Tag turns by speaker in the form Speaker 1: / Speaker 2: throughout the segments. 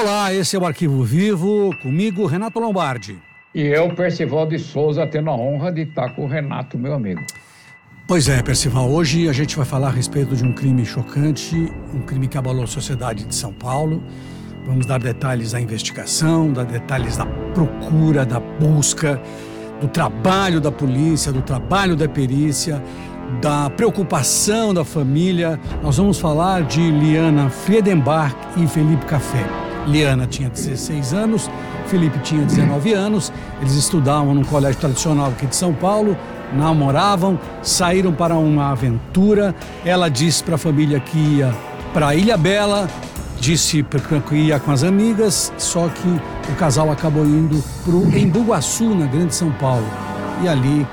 Speaker 1: Olá, esse é o Arquivo Vivo, comigo, Renato Lombardi.
Speaker 2: E eu, Percival de Souza, tendo a honra de estar com o Renato, meu amigo.
Speaker 1: Pois é, Percival, hoje a gente vai falar a respeito de um crime chocante, um crime que abalou a sociedade de São Paulo. Vamos dar detalhes da investigação, dar detalhes da procura, da busca, do trabalho da polícia, do trabalho da perícia, da preocupação da família. Nós vamos falar de Liana Friedenbach e Felipe Café. Liana tinha 16 anos, Felipe tinha 19 anos. Eles estudavam num colégio tradicional aqui de São Paulo, namoravam, saíram para uma aventura. Ela disse para a família que ia para Ilha Bela, disse que ia com as amigas, só que o casal acabou indo para o Embuguaçu, na Grande São Paulo. E ali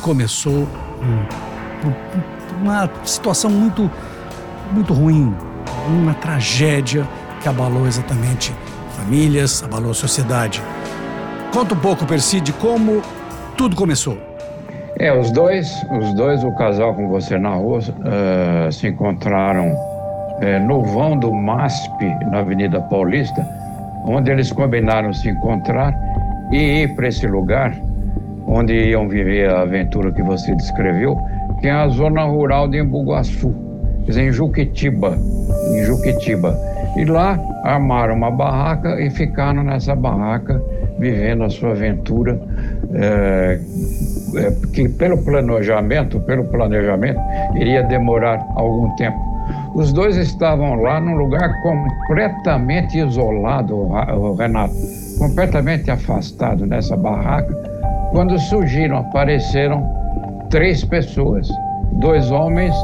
Speaker 1: começou um, uma situação muito, muito ruim, uma tragédia que abalou exatamente famílias, abalou a sociedade. Conta um pouco, Percy, de como tudo começou.
Speaker 2: É, os dois, os dois, o casal com você na rua, uh, se encontraram uh, no vão do MASP, na Avenida Paulista, onde eles combinaram se encontrar e ir para esse lugar onde iam viver a aventura que você descreveu, que é a zona rural de Embuguaçu, quer dizer, em Juquitiba, em Juquitiba. E lá armaram uma barraca e ficaram nessa barraca vivendo a sua aventura, é, é, que pelo planejamento, pelo planejamento, iria demorar algum tempo. Os dois estavam lá num lugar completamente isolado, Renato, completamente afastado nessa barraca, quando surgiram, apareceram três pessoas, dois homens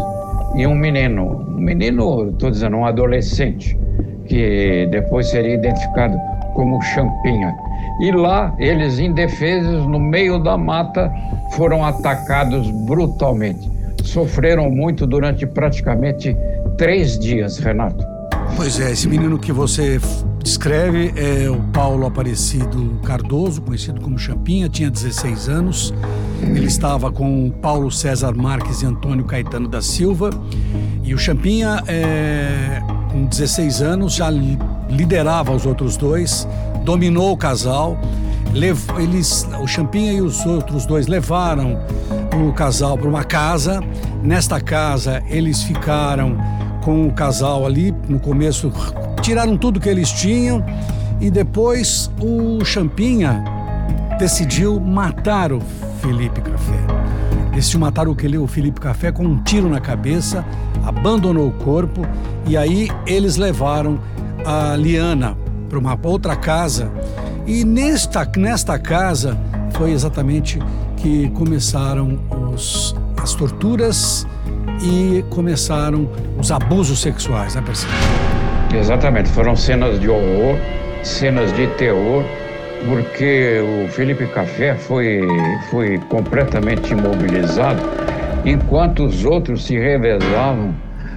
Speaker 2: e um menino. Um menino, estou dizendo, um adolescente que depois seria identificado como Champinha. E lá, eles indefesos, no meio da mata, foram atacados brutalmente. Sofreram muito durante praticamente três dias, Renato.
Speaker 1: Pois é, esse menino que você descreve é o Paulo Aparecido Cardoso, conhecido como Champinha, tinha 16 anos. Ele estava com Paulo César Marques e Antônio Caetano da Silva. E o Champinha, é, com 16 anos, já liderava os outros dois, dominou o casal. Eles, o Champinha e os outros dois levaram o casal para uma casa. Nesta casa, eles ficaram com o casal ali no começo, tiraram tudo que eles tinham e depois o Champinha decidiu matar o Felipe Café. Decidiu matar o, Felipe Café com um tiro na cabeça, abandonou o corpo e aí eles levaram a Liana para uma outra casa e nesta, nesta casa foi exatamente que começaram os, as torturas e começaram os abusos sexuais, né, Percy?
Speaker 2: Exatamente, foram cenas de horror, cenas de terror, porque o Felipe Café foi, foi completamente imobilizado, enquanto os outros se revezavam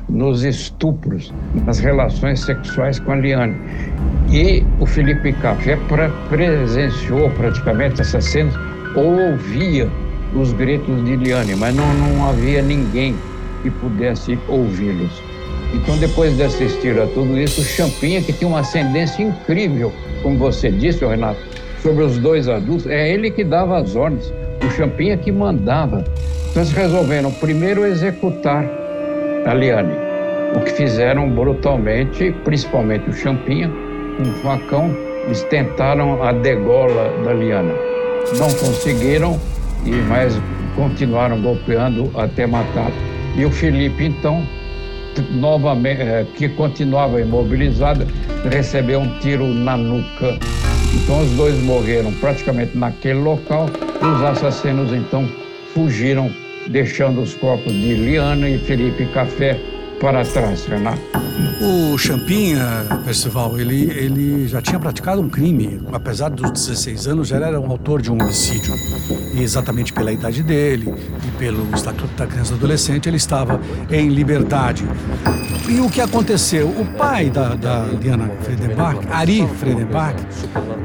Speaker 2: nos estupros, nas relações sexuais com a Liane. E o Felipe Café pra, presenciou praticamente essas cenas ou ouvia os gritos de Liane, mas não, não havia ninguém que pudesse ouvi-los. Então, depois de assistir a tudo isso, o Champinha, que tinha uma ascendência incrível, como você disse, Renato, sobre os dois adultos, é ele que dava as ordens, o Champinha que mandava. Então, eles resolveram primeiro executar a Liane, o que fizeram brutalmente, principalmente o Champinha, um facão, eles tentaram a degola da Liana. Não conseguiram, e mas continuaram golpeando até matar e o Felipe, então, novamente, eh, que continuava imobilizado, recebeu um tiro na nuca. Então os dois morreram praticamente naquele local e os assassinos então fugiram, deixando os corpos de Liana e Felipe Café para Renato.
Speaker 1: O Champinha, Percival, ele, ele já tinha praticado um crime. Apesar dos 16 anos, já era um autor de um homicídio. E exatamente pela idade dele e pelo Estatuto da Criança e do Adolescente, ele estava em liberdade. E o que aconteceu? O pai da, da Diana Fredenbach, Ari Fredenbach,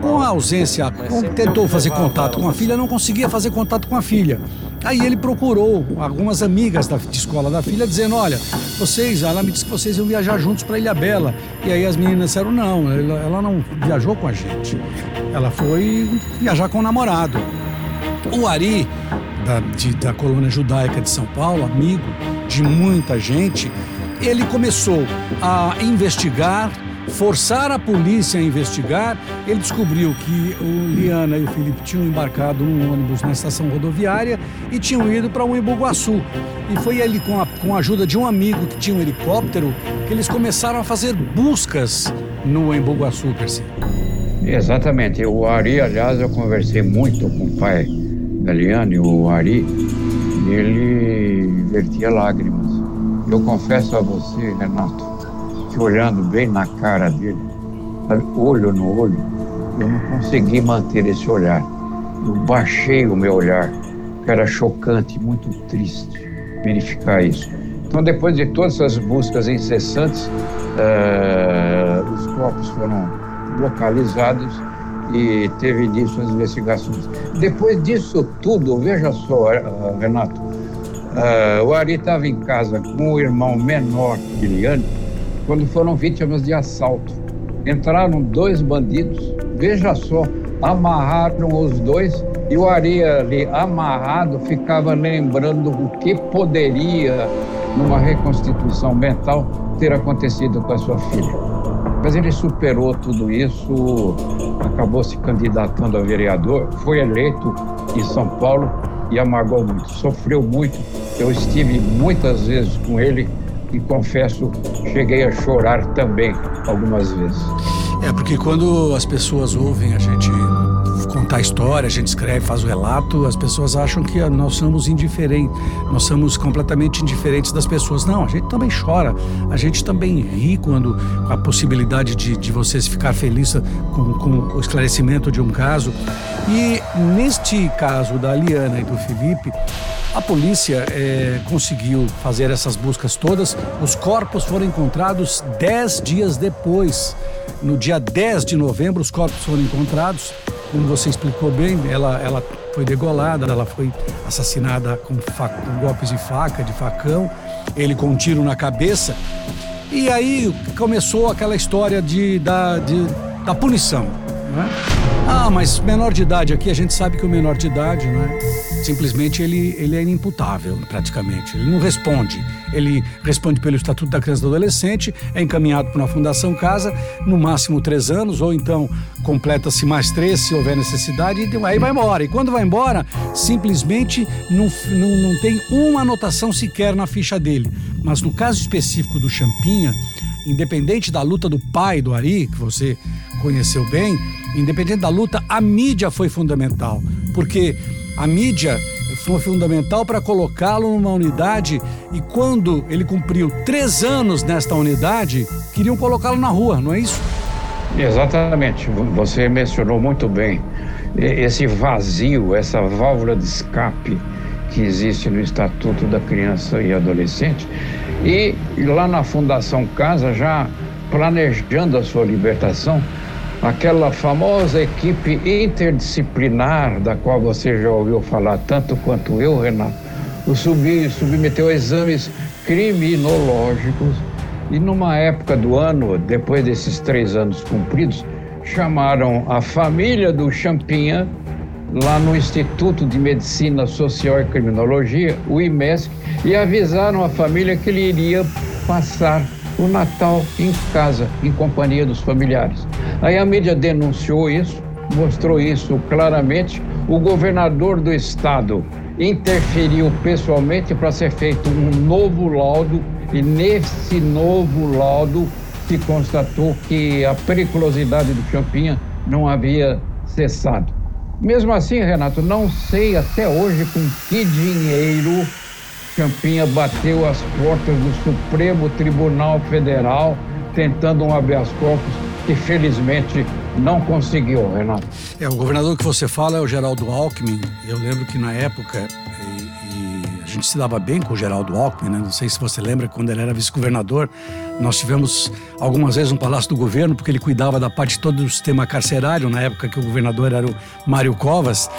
Speaker 1: com a ausência, tentou fazer contato com a filha, não conseguia fazer contato com a filha. Aí ele procurou algumas amigas da de escola da filha, dizendo: Olha, vocês, ela me disse que vocês iam viajar juntos para Ilha Bela. E aí as meninas disseram: Não, ela, ela não viajou com a gente. Ela foi viajar com o namorado. O Ari, da, de, da colônia judaica de São Paulo, amigo de muita gente, ele começou a investigar forçar a polícia a investigar, ele descobriu que o Liana e o Felipe tinham embarcado num ônibus na estação rodoviária e tinham ido para Embu-Guaçu. E foi ele, com a, com a ajuda de um amigo que tinha um helicóptero, que eles começaram a fazer buscas no Embu-Guaçu, Percy.
Speaker 2: Exatamente. O Ari, aliás, eu conversei muito com o pai da Liane, o Ari, e ele vertia lágrimas. Eu confesso a você, Renato, que olhando bem na cara dele, olho no olho, eu não consegui manter esse olhar. Eu baixei o meu olhar, que era chocante, muito triste verificar isso. Então, depois de todas essas buscas incessantes, uh, os corpos foram localizados e teve início as investigações. Depois disso tudo, veja só, Renato, uh, o Ari estava em casa com o irmão menor, Guilherme, quando foram vítimas de assalto. Entraram dois bandidos, veja só, amarraram os dois e o Ari ali amarrado ficava lembrando o que poderia, numa reconstituição mental, ter acontecido com a sua filha. Mas ele superou tudo isso, acabou se candidatando a vereador, foi eleito em São Paulo e amargou muito, sofreu muito. Eu estive muitas vezes com ele e confesso, cheguei a chorar também algumas vezes.
Speaker 1: É porque quando as pessoas ouvem a gente contar a história, a gente escreve, faz o relato, as pessoas acham que nós somos indiferentes, nós somos completamente indiferentes das pessoas. Não, a gente também chora, a gente também ri quando a possibilidade de, de vocês ficar felizes com, com o esclarecimento de um caso. E neste caso da Liana e do Felipe, a polícia é, conseguiu fazer essas buscas todas. Os corpos foram encontrados dez dias depois. No dia 10 de novembro, os corpos foram encontrados. Como você explicou bem, ela, ela foi degolada, ela foi assassinada com, com golpes de faca, de facão, ele com um tiro na cabeça. E aí começou aquela história de, da, de, da punição. Né? Ah, mas menor de idade aqui, a gente sabe que o menor de idade, né? Simplesmente ele, ele é inimputável, praticamente. Ele não responde. Ele responde pelo Estatuto da Criança e do Adolescente, é encaminhado para uma Fundação Casa, no máximo três anos, ou então completa-se mais três, se houver necessidade, e aí vai embora. E quando vai embora, simplesmente não, não, não tem uma anotação sequer na ficha dele. Mas no caso específico do Champinha, independente da luta do pai do Ari, que você conheceu bem, independente da luta, a mídia foi fundamental, porque a mídia foi fundamental para colocá-lo numa unidade e quando ele cumpriu três anos nesta unidade, queriam colocá-lo na rua, não é isso?
Speaker 2: Exatamente, você mencionou muito bem esse vazio, essa válvula de escape que existe no Estatuto da Criança e Adolescente. E lá na Fundação Casa, já planejando a sua libertação, aquela famosa equipe interdisciplinar da qual você já ouviu falar tanto quanto eu, Renato, o sub, submeteu a exames criminológicos e numa época do ano, depois desses três anos cumpridos, chamaram a família do Champinha lá no Instituto de Medicina Social e Criminologia, o IMESC, e avisaram a família que ele iria passar o Natal em casa, em companhia dos familiares. Aí a mídia denunciou isso, mostrou isso claramente. O governador do estado interferiu pessoalmente para ser feito um novo laudo, e nesse novo laudo se constatou que a periculosidade do Champinha não havia cessado. Mesmo assim, Renato, não sei até hoje com que dinheiro Campinha bateu as portas do Supremo Tribunal Federal tentando um habeas corpus que felizmente não conseguiu, Renato.
Speaker 1: É, o governador que você fala é o Geraldo Alckmin. Eu lembro que na época, gente se dava bem com o Geraldo Alckmin, né? Não sei se você lembra, quando ele era vice-governador, nós tivemos algumas vezes no Palácio do Governo, porque ele cuidava da parte todo do sistema carcerário, na época que o governador era o Mário Covas.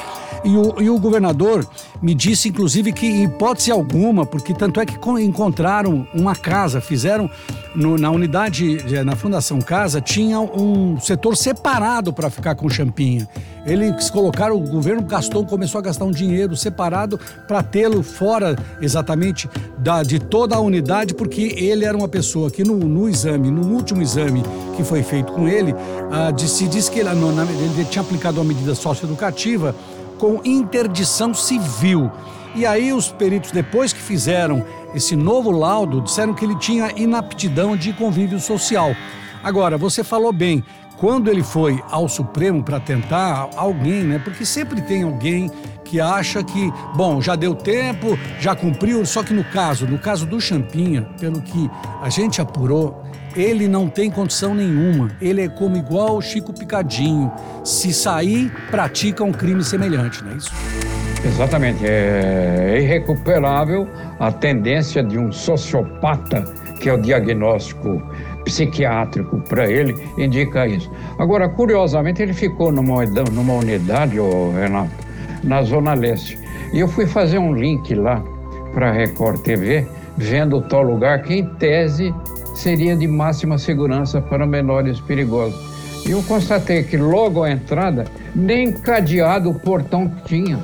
Speaker 1: E o, e o governador me disse, inclusive, que em hipótese alguma, porque tanto é que encontraram uma casa, fizeram no, na unidade, na Fundação Casa, tinha um setor separado para ficar com champinha. Eles colocaram, o governo gastou, começou a gastar um dinheiro separado para tê-lo fora exatamente da, de toda a unidade, porque ele era uma pessoa que no, no exame, no último exame que foi feito com ele, ah, de, se diz que ele, na, ele tinha aplicado uma medida socioeducativa com interdição civil. E aí os peritos, depois que fizeram esse novo laudo, disseram que ele tinha inaptidão de convívio social. Agora, você falou bem, quando ele foi ao Supremo para tentar alguém, né? Porque sempre tem alguém que acha que, bom, já deu tempo, já cumpriu, só que no caso, no caso do Champinha, pelo que a gente apurou, ele não tem condição nenhuma. Ele é como igual o Chico Picadinho. Se sair, pratica um crime semelhante, não é isso?
Speaker 2: Exatamente. É irrecuperável a tendência de um sociopata, que é o diagnóstico psiquiátrico para ele, indica isso. Agora, curiosamente, ele ficou numa, numa unidade, oh, Renato, na Zona Leste. E eu fui fazer um link lá para a Record TV, vendo tal lugar que, em tese, seria de máxima segurança para menores perigosos. E eu constatei que logo à entrada, nem cadeado o portão tinha.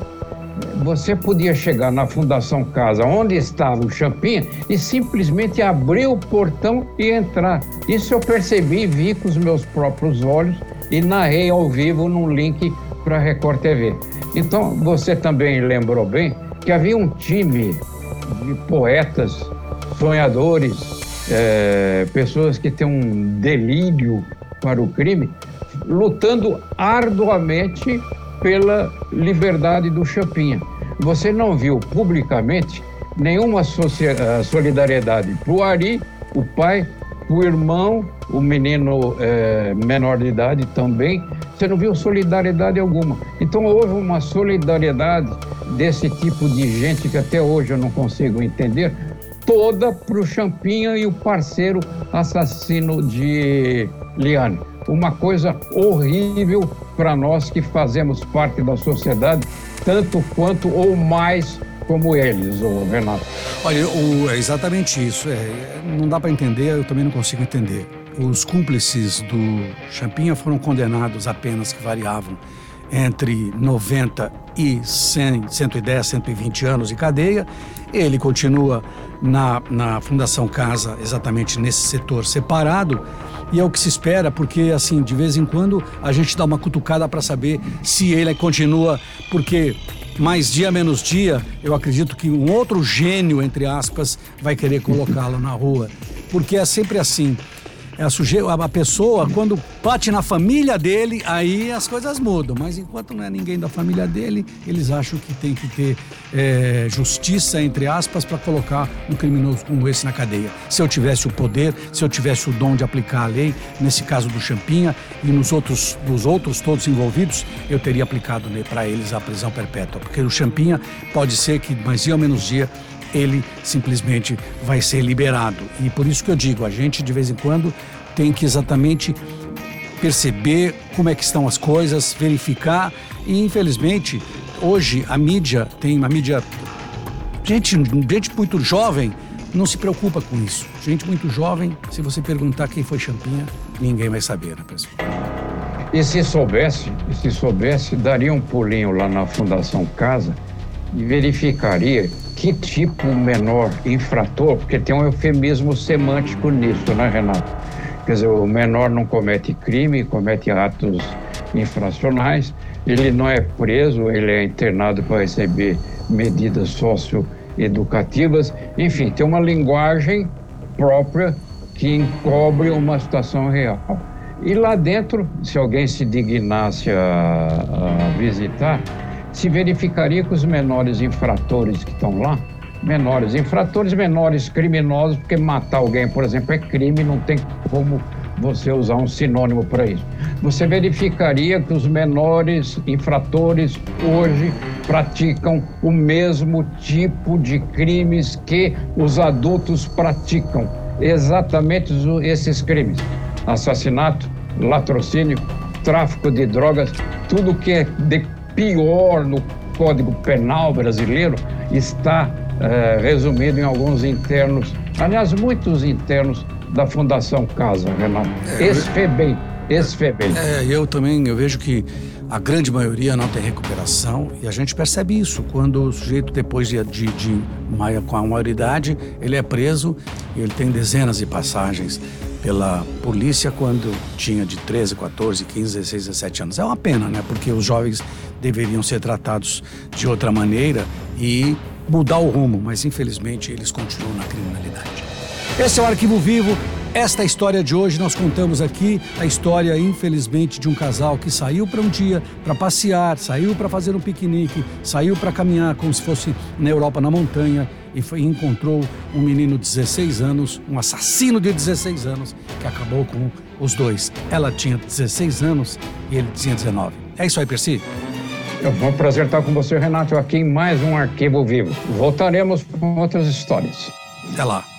Speaker 2: Você podia chegar na Fundação Casa, onde estava o Champinha, e simplesmente abrir o portão e entrar. Isso eu percebi, vi com os meus próprios olhos e narrei ao vivo num link para a Record TV. Então, você também lembrou bem que havia um time de poetas, sonhadores, é, pessoas que têm um delírio para o crime, lutando arduamente pela liberdade do Champinha. Você não viu publicamente nenhuma eh, solidariedade para o Ari, o pai, o irmão, o menino é, menor de idade também. Você não viu solidariedade alguma. Então houve uma solidariedade desse tipo de gente que até hoje eu não consigo entender, toda para o Champinha e o parceiro assassino de Liane. Uma coisa horrível para nós que fazemos parte da sociedade, tanto quanto ou mais como eles, o Renato.
Speaker 1: Olha, o, é exatamente isso. É, não dá para entender, eu também não consigo entender. Os cúmplices do Champinha foram condenados a penas que variavam entre 90 e 100, 110, 120 anos de cadeia. Ele continua na, na Fundação Casa, exatamente nesse setor separado. E é o que se espera, porque assim, de vez em quando a gente dá uma cutucada para saber se ele continua, porque mais dia menos dia, eu acredito que um outro gênio, entre aspas, vai querer colocá-lo na rua. Porque é sempre assim. É a, suje... a pessoa, quando bate na família dele, aí as coisas mudam. Mas enquanto não é ninguém da família dele, eles acham que tem que ter é, justiça, entre aspas, para colocar um criminoso como esse na cadeia. Se eu tivesse o poder, se eu tivesse o dom de aplicar a lei, nesse caso do Champinha e nos outros, dos outros todos envolvidos, eu teria aplicado para eles a prisão perpétua. Porque o Champinha pode ser que mais dia ou menos dia ele simplesmente vai ser liberado. E por isso que eu digo, a gente de vez em quando tem que exatamente perceber como é que estão as coisas, verificar e infelizmente hoje a mídia tem uma mídia gente, gente muito jovem não se preocupa com isso. Gente muito jovem, se você perguntar quem foi Champinha, ninguém vai saber, né, pessoal?
Speaker 2: E se soubesse, e se soubesse, daria um pulinho lá na Fundação Casa verificaria que tipo menor infrator, porque tem um eufemismo semântico nisso, né, Renato? Quer dizer, o menor não comete crime, comete atos infracionais, ele não é preso, ele é internado para receber medidas socioeducativas, enfim, tem uma linguagem própria que encobre uma situação real. E lá dentro, se alguém se dignasse a, a visitar, se verificaria que os menores infratores que estão lá, menores infratores, menores criminosos, porque matar alguém, por exemplo, é crime, não tem como você usar um sinônimo para isso. Você verificaria que os menores infratores hoje praticam o mesmo tipo de crimes que os adultos praticam. Exatamente esses crimes: assassinato, latrocínio, tráfico de drogas, tudo que é de pior no Código Penal brasileiro está é, resumido em alguns internos, aliás, muitos internos da Fundação Casa, Renato. É, Esfebem, Esfebem.
Speaker 1: É, eu também, eu vejo que a grande maioria não tem recuperação e a gente percebe isso quando o sujeito, depois de, de, de com a maioridade, ele é preso e ele tem dezenas de passagens pela polícia quando tinha de 13, 14, 15, 16, 17 anos. É uma pena, né? Porque os jovens deveriam ser tratados de outra maneira e mudar o rumo, mas infelizmente eles continuam na criminalidade. Esse é o Arquivo Vivo. Esta história de hoje nós contamos aqui a história, infelizmente, de um casal que saiu para um dia para passear, saiu para fazer um piquenique, saiu para caminhar como se fosse na Europa, na montanha, e foi, encontrou um menino de 16 anos, um assassino de 16 anos, que acabou com os dois. Ela tinha 16 anos e ele tinha 19. É isso aí, Percy?
Speaker 2: É um prazer estar com você, Renato, aqui em mais um Arquivo Vivo. Voltaremos com outras histórias.
Speaker 1: Até lá.